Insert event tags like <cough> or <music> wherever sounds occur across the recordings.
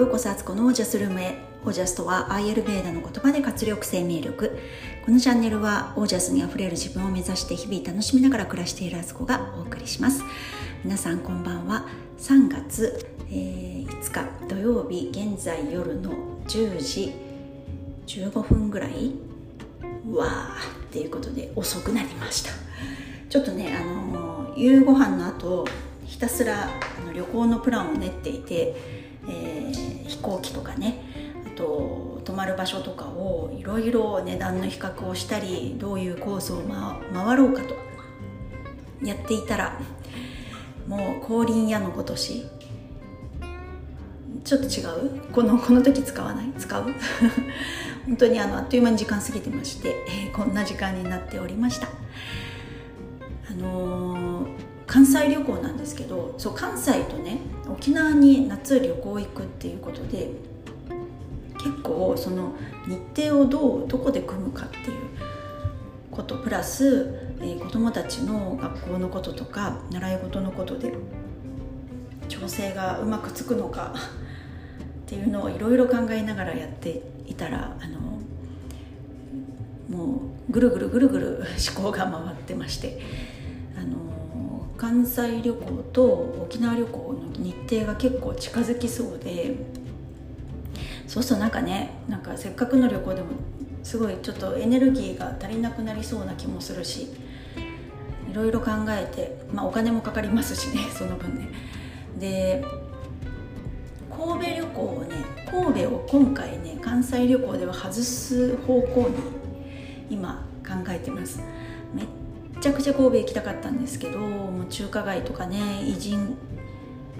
ようこそあつこのオージャスルームへ。オージャスとはアイエルベーダの言葉で活力生命力。このチャンネルはオージャスにあふれる自分を目指して日々楽しみながら暮らしているあつこがお送りします。皆さんこんばんは。3月、えー、5日土曜日現在夜の10時15分ぐらい？わーっていうことで遅くなりました。ちょっとねあの夕ご飯の後ひたすらあの旅行のプランを練っていて、えー、行機とかねあと泊まる場所とかをいろいろ値段の比較をしたりどういうコースを、ま、回ろうかとやっていたらもう降臨屋のごとしちょっと違う？このこの時使わない？使う？<laughs> 本当にあのあっという間に時間過ぎてまして、えー、こんな時間になっておりました。あのー、関西旅行なんですけどそう関西とね沖縄に夏旅行行くっていうことで結構その日程をどうどこで組むかっていうことプラス、えー、子どもたちの学校のこととか習い事のことで調整がうまくつくのかっていうのをいろいろ考えながらやっていたらあのもうぐるぐるぐるぐる思考が回ってまして関西旅行と沖縄旅行の日程が結構近づきそうでそうするとなんかねなんかせっかくの旅行でもすごいちょっとエネルギーが足りなくなりそうな気もするしいろいろ考えて、まあ、お金もかかりますしね <laughs> その分ね。で神戸旅行をね神戸を今回ね関西旅行では外す方向に今考えてます。めっちゃくちゃ神戸行きたかったんですけどもう中華街とかね偉人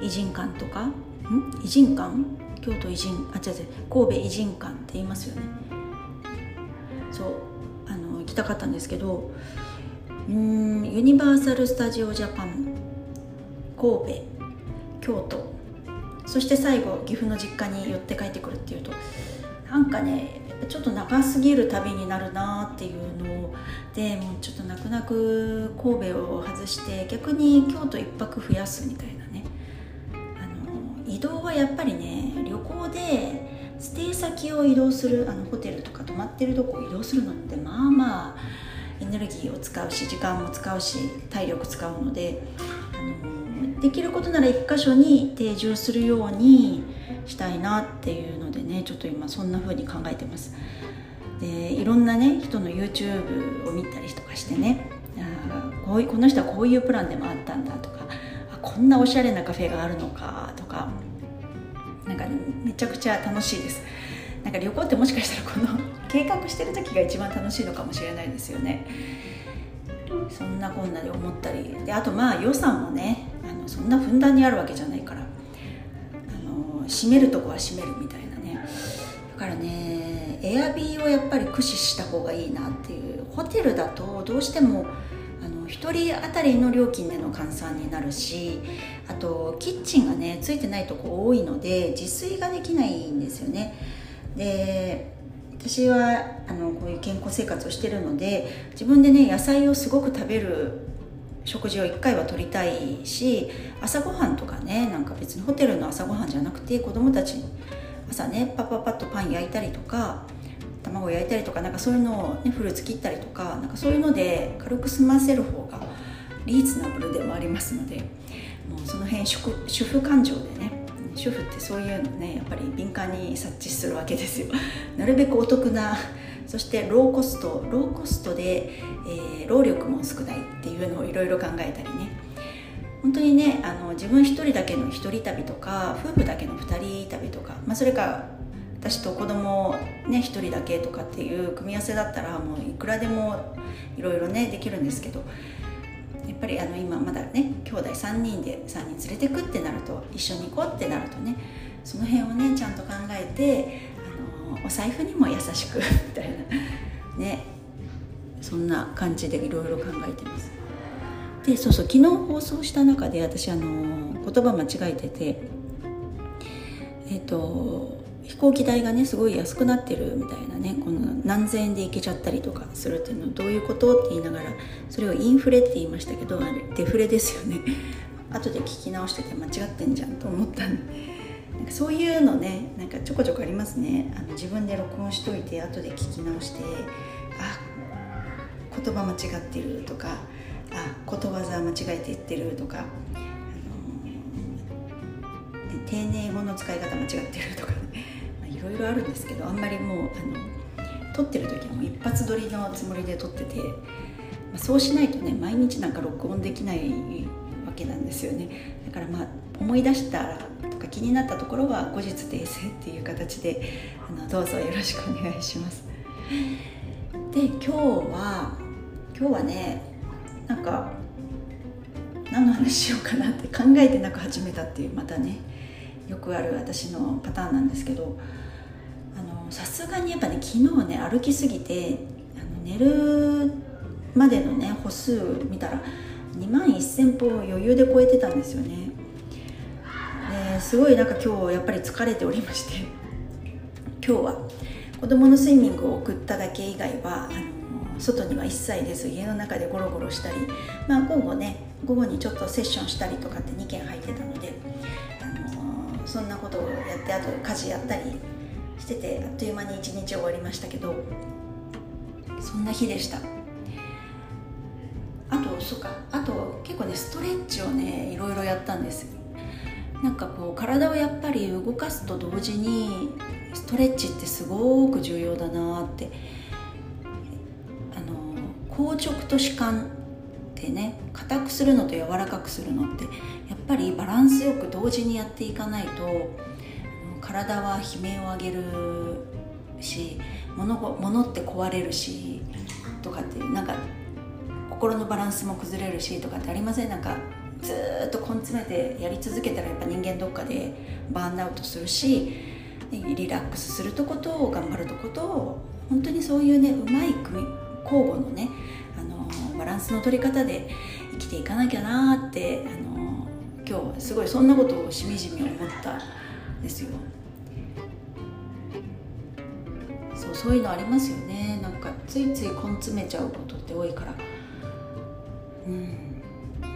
偉人館とかん？偉人館？京都偉人あ違う違う神戸偉人館って言いますよね。そうあの行きたかったんですけどうんユニバーサル・スタジオ・ジャパン神戸京都。そして最後岐阜の実家に寄って帰ってくるっていうとなんかねちょっと長すぎる旅になるなっていうのでもうちょっと泣く泣く神戸を外して逆に京都1泊増やすみたいなね。あの移動はやっぱりね旅行でステイ先を移動するあのホテルとか泊まってるとこを移動するのってまあまあエネルギーを使うし時間も使うし体力使うのであのできることなら1箇所に定住するようにしたいなっていうちょっと今そんな風に考えてます。でいろんなね人の YouTube を見たりとかしてねあこういこの人はこういうプランでもあったんだとかあこんなおしゃれなカフェがあるのかとかなんか、ね、めちゃくちゃ楽しいです。なんか旅行ってもしかしたらこの計画してる時が一番楽しいのかもしれないですよね。そんなこんなで思ったり。であとまあ予算もねあのそんなふんだんにあるわけじゃないからあの閉めるとこは閉めるみたいな。からねエアビーをやっぱり駆使した方がいいなっていう。ホテルだとどうしてもあの1人当たりの料金での換算になるしあとキッチンがねついてないとこ多いので自炊ができないんですよね。で私はあのこういう健康生活をしてるので自分でね野菜をすごく食べる食事を1回は取りたいし朝ごはんとかねなんか別にホテルの朝ごはんじゃなくて子供たちに朝ねパパパッとパン焼いたりとか卵焼いたりとかなんかそういうのを、ね、フルーツ切ったりとかなんかそういうので軽く済ませる方がリーズナブルでもありますのでもうその辺主主婦感情でね主婦ってそういうのねやっぱり敏感に察知するわけですよ。<laughs> なるべくお得なそしてローコストローコストで、えー、労力も少ないっていうのをいろいろ考えたりね。本当にねあの自分一人だけの一人旅とか夫婦だけの二人旅とか、まあ、それか私と子供ね一人だけとかっていう組み合わせだったらもういくらでもいろいろねできるんですけどやっぱりあの今まだね兄弟3人で3人連れてくってなると一緒に行こうってなるとねその辺をねちゃんと考えてあのお財布にも優しくみたいなねそんな感じでいろいろ考えてます。でそうそう昨日放送した中で私あの言葉間違えててえっ、と飛行機代がねすごい安くなってるみたいなねこの何千円で行けちゃったりとかするっていうのはどういうことって言いながらそれをインフレって言いましたけどあれデフレですよね。<laughs> 後で聞き直してて間違ってんじゃんと思ったんで。なんかそういうのねなんかちょこちょこありますね。あの自分で録音しといて後で聞き直してあ言葉間違ってるとかことわざ間違えて言ってるとか、あの丁寧語の使い方間違ってるとか <laughs> いろいろあるんですけどあんまりもうあの撮ってる時はもう一発撮りのつもりで撮ってて、まあ、そうしないとね毎日なんか録音できないわけなんですよね。だからまあ思い出したらとか気になったところは後日訂正っていう形であのどうぞよろしくお願いします。で今日は今日はねなんか何の話しようかなって考えてなく始めたっていうまたねよくある私のパターンなんですけどさすがにやっぱね昨日ね歩きすぎてあの寝るまでのね歩数見たら2万1000歩余裕で超えてたんですよね。ですごいなんか今日やっぱり疲れておりまして今日は子供のスイミングを送っただけ以外はあの外には一切出ず家の中でゴロゴロしたりまあ午後ね午後にちょっとセッションしたりとかって2件入ってたので、あのそんなことをやってあと家事やったりしててあっという間に一日終わりましたけどそんな日でした。あとそうかあと結構ねストレッチをねいろいろやったんです。なんかこう体をやっぱり動かすと同時にストレッチってすごく重要だなって硬直と弛緩ってね硬くするのと柔らかくするのってやっぱりバランスよく同時にやっていかないと体は悲鳴を上げるし物物って壊れるしとかってなんか心のバランスも崩れるしとかってありません？なんかずっと根詰めてやり続けたらやっぱ人間どっかでバーンアウトするしリラックスするとこと頑張るとこと本当にそういうねうまい組交互のねあのバランスの取り方で生きていかなきゃなってあの今日すごいそんなことをしみじみ思ったんですよ。そうそういうのありますよね。なんかついつい根詰めちゃうことって多いから。うん。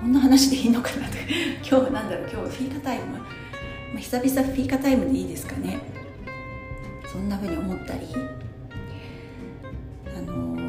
こんな話でいいのかなって <laughs> 今日は何だろう。今日フィーカタイム、まあ、久々フィーカタイムでいいですかね。そんなふうに思ったり。あの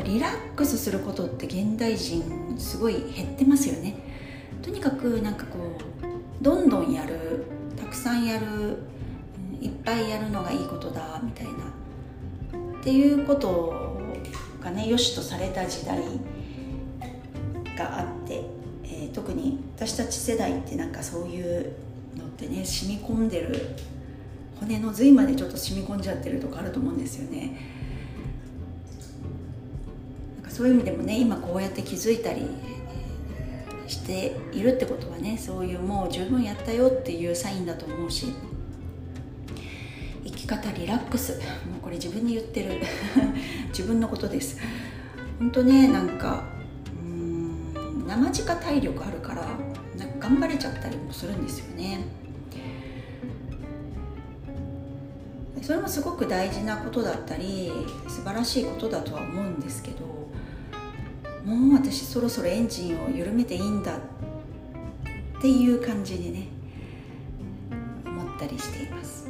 ぱリラックスすることって現代人すごい減ってますよね。とにかくなんかこうどんどんやるたくさんやるいっぱいやるのがいいことだみたいな。っていうことがね良しとされた時代があって、えー、特に私たち世代ってなんかそういうのってね染み込んでる骨の髄までちょっと染み込んじゃってるとかあると思うんですよね。そういう意味でもね今こうやって気づいたりしているってことはねそういうもう十分やったよっていうサインだと思うし生き方リラックス。もうこれ自分に言ってる。<laughs> 自分のことです。本当ねなんかうん生地か体力あるからなんか頑張れちゃったりもするんですよね。それもすごく大事なことだったり素晴らしいことだとは思うんですけどもう私そろそろエンジンを緩めていいんだっていう感じにね思ったりしています。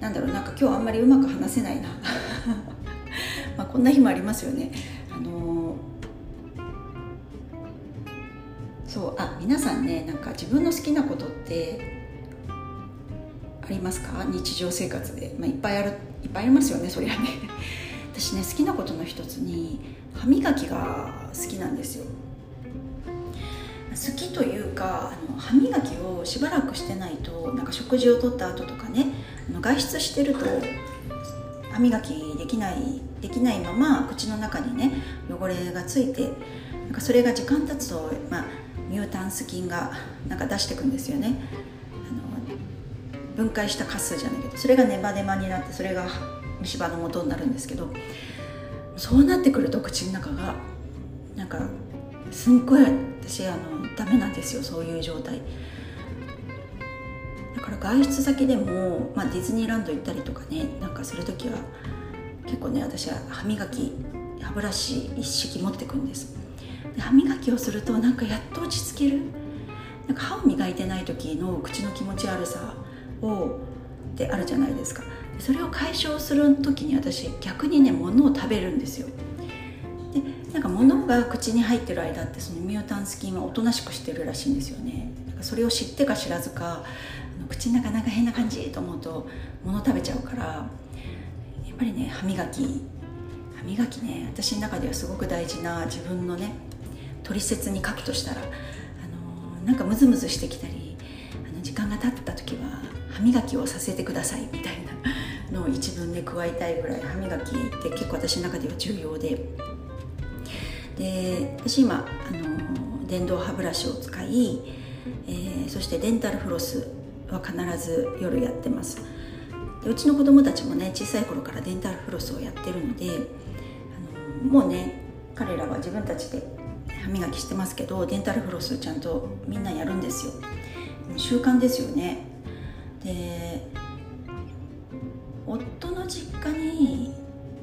なんだろうなんか今日あんまりうまく話せないな。<laughs> まあこんな日もありますよね。あのー、そうあ皆さんねなんか自分の好きなことってありますか？日常生活で、まあ、いっぱいあるいっぱいありますよねそりゃね。私ね好きなことの一つに歯磨きが好きなんですよ。好きというかあの歯磨きをしばらくしてないとなんか食事をとった後とかね外出してると歯磨きできないできないまま口の中にね汚れがついてなんかそれが時間経つと、まあ、ミュータンス菌がなんか出してくんですよね。あの分解したカスじゃないけどそれがネバネバになってそれが虫歯の元になるんですけどそうなってくると口の中がなんかすんごい私あのダメなんですよそういう状態。だから外出先でも、まあ、ディズニーランド行ったりとかねなんかする時は結構ね私は歯磨き歯ブラシ一式持ってくんです。で歯磨きをするとなんかやっと落ち着ける。なんか歯を磨いてない時の口の気持ち悪さをってあるじゃないですか。それを解消する時に私逆にね物を食べるんですよ。でなんか物が口に入ってる間ってそのミュータンス菌はおとなしくしてるらしいんですよね。それを知ってか知らずか口の中なんか変な感じと思うと物食べちゃうからやっぱりね歯磨き。歯磨きね私の中ではすごく大事な自分のね取説に書くとしたらあのなんかムズムズしてきたりあの時間が経った時は歯磨きをさせてくださいみたいなのを一文で加えたいぐらい歯磨きって結構私の中では重要で。で私今あの電動歯ブラシを使い、えー、そしてデンタルフロスは必ず夜やってます。でうちの子供たちもね小さい頃からデンタルフロスをやってるのであのもうね彼らは自分たちで歯磨きしてますけどデンタルフロスちゃんとみんなやるんですよ。習慣ですよね。で夫の実家に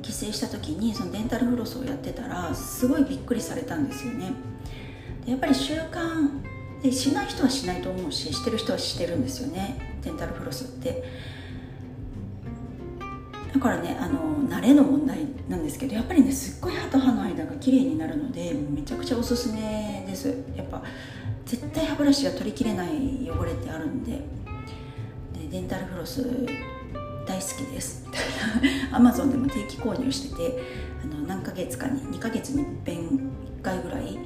帰省した時にそのデンタルフロスをやってたらすごいびっくりされたんですよね。でやっぱり習慣でしない人はしないと思うししてる人はしてるんですよねデンタルフロスって。だからねあの慣れの問題なんですけどやっぱりねすっごい歯と歯の間が綺麗になるのでめちゃくちゃおすすめです。やっぱ絶対歯ブラシが取りきれない汚れってあるんで。デンタルフロス大好きです。<laughs> アマゾンでも定期購入しててあの何ヶ月かに2ヶ月にいっぺん1回ぐらい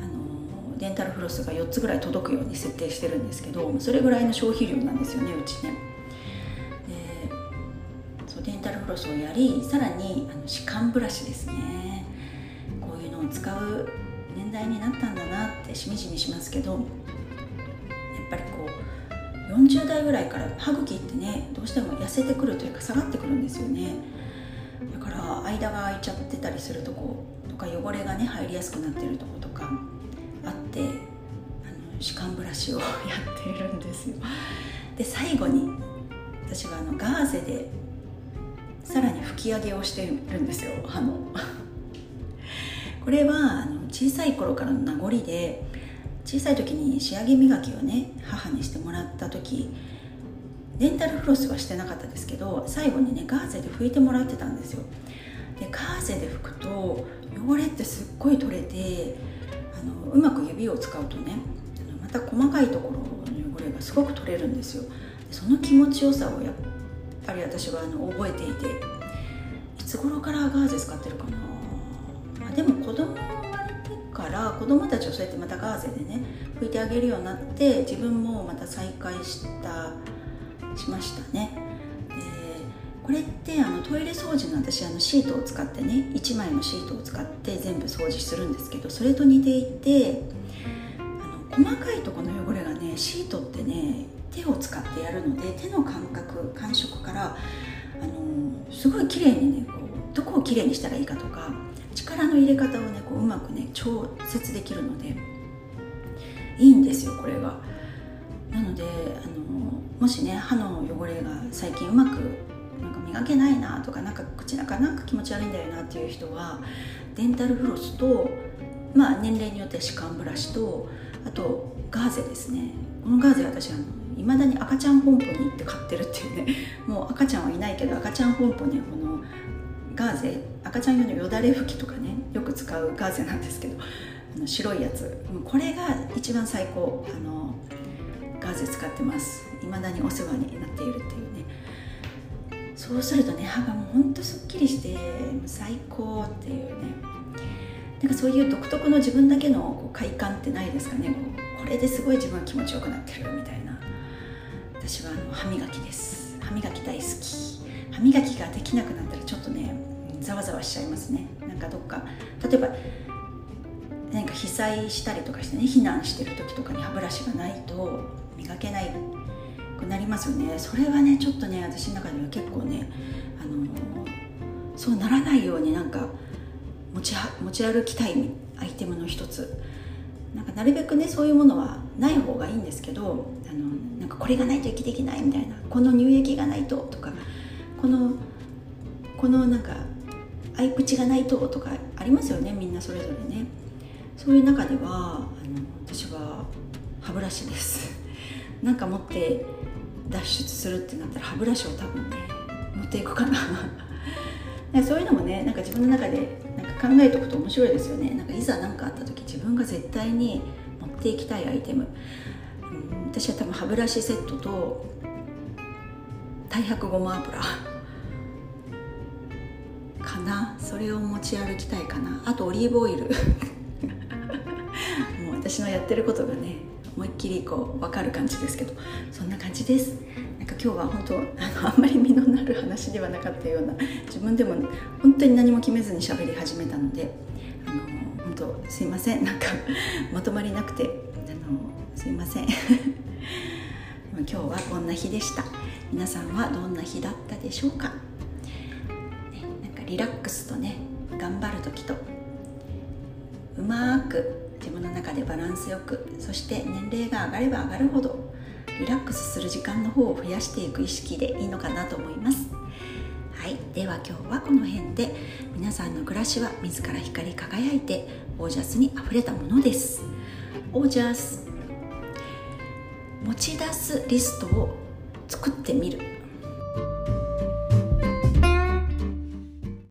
あのデンタルフロスが4つぐらい届くように設定してるんですけどそれぐらいの消費量なんですよねうちね。でそうデンタルフロスをやりさらにあの歯間ブラシですね。こういうのを使う年代になったんだなってしみじみしますけどやっぱりこう40代ぐらいから歯茎ってねどうしても痩せてくるというか下がってくるんですよね。だから間が空いちゃってたりするとことか汚れがね入りやすくなってるとことかあってあの歯間ブラシをやっているんですよ。で最後に私はあのガーゼでさらに拭き上げをしてるんですよ歯の。これはあの小さい頃からの名残で小さい時に仕上げ磨きをね母にしてもらった時デンタルフロスはしてなかったですけど最後にねガーゼで拭いてもらってたんですよ。でガーゼで拭くと汚れってすっごい取れてあのうまく指を使うとねまた細かいところの汚れがすごく取れるんですよ。その気持ちよさをやっぱり私はあの覚えていていつ頃からガーゼ使ってるかな、まあ、でも子供から子供たちをそうやってまたガーゼでね拭いてあげるようになって自分もまた再開したしましたね。でこれってあのトイレ掃除の私あのシートを使ってね1枚のシートを使って全部掃除するんですけどそれと似ていてあの細かいとこの汚れがねシートってね手を使ってやるので手の感覚感触からあのすごい綺麗にねこうどこをきれいにしたらいいかとか力の入れ方をねこううまくね調節できるのでいいんですよこれがなのであのもしね歯の汚れが最近うまくなんか磨けないなとかなんか口の中なんか気持ち悪いんだよなっていう人はデンタルフロスとまあ年齢によって歯間ブラシとあとガーゼですね。このガーゼ私あのいまだに赤ちゃん本舗に行って買ってるっていうねもう赤ちゃんはいガーゼ赤ちゃん用のよだれ拭きとかねよく使うガーゼなんですけどあの白いやつ。これが一番最高。あのガーゼ使ってます。未だにお世話になっているっていうね。そうするとね歯がもうほんとすっきりして最高っていうね。なんかそういう独特の自分だけのこう快感ってないですかね。これですごい自分は気持ちよくなってるみたいな。私はあの歯磨きです。歯磨き大好き。歯磨きができなくなったざわしちゃいますね。なんかどっか例えば何か被災したりとかしてね避難してる時とかに歯ブラシがないと磨けないくなりますよね。それはねちょっとね私の中では結構ねあのそうならないようになんか持ち持ち歩きたいアイテムの一つ。なんかなるべくねそういうものはない方がいいんですけどあのなんかこれがないと生きていけないみたいなこの乳液がないととかこのこのなんか合い口がないととかありますよねみんなそれぞれね。そういう中ではあの私は歯ブラシです。<laughs> なんか持って脱出するってなったら歯ブラシを多分ね持っていくかな。<laughs> そういうのもねなんか自分の中でなんか考えておくと面白いですよね。なんかいざ何かあった時自分が絶対に持っていきたいアイテム、私は多分歯ブラシセットと太白ごま油。かな？それを持ち歩きたいかな？あとオリーブオイル。<laughs> もう私のやってることがね思いっきりこう分かる感じですけど。そんな感じです。なんか今日は本当あの <laughs> あんまり身のなる話ではなかったような自分でも本当に何も決めずに喋り始めたのであの本当すいません。なんか <laughs> まとまりなくてあのすいません。今日はこんな日でした。皆さんはどんな日だったでしょう、か？リラックスとね頑張る時とうまく自分の中でバランスよくそして年齢が上がれば上がるほどリラックスする時間の方を増やしていく意識でいいのかなと思います。はいでは今日はこの辺で皆さんの暮らしは自ら光り輝いてオージャスにあふれたものです。オージャス持ち出すリストを作ってみる。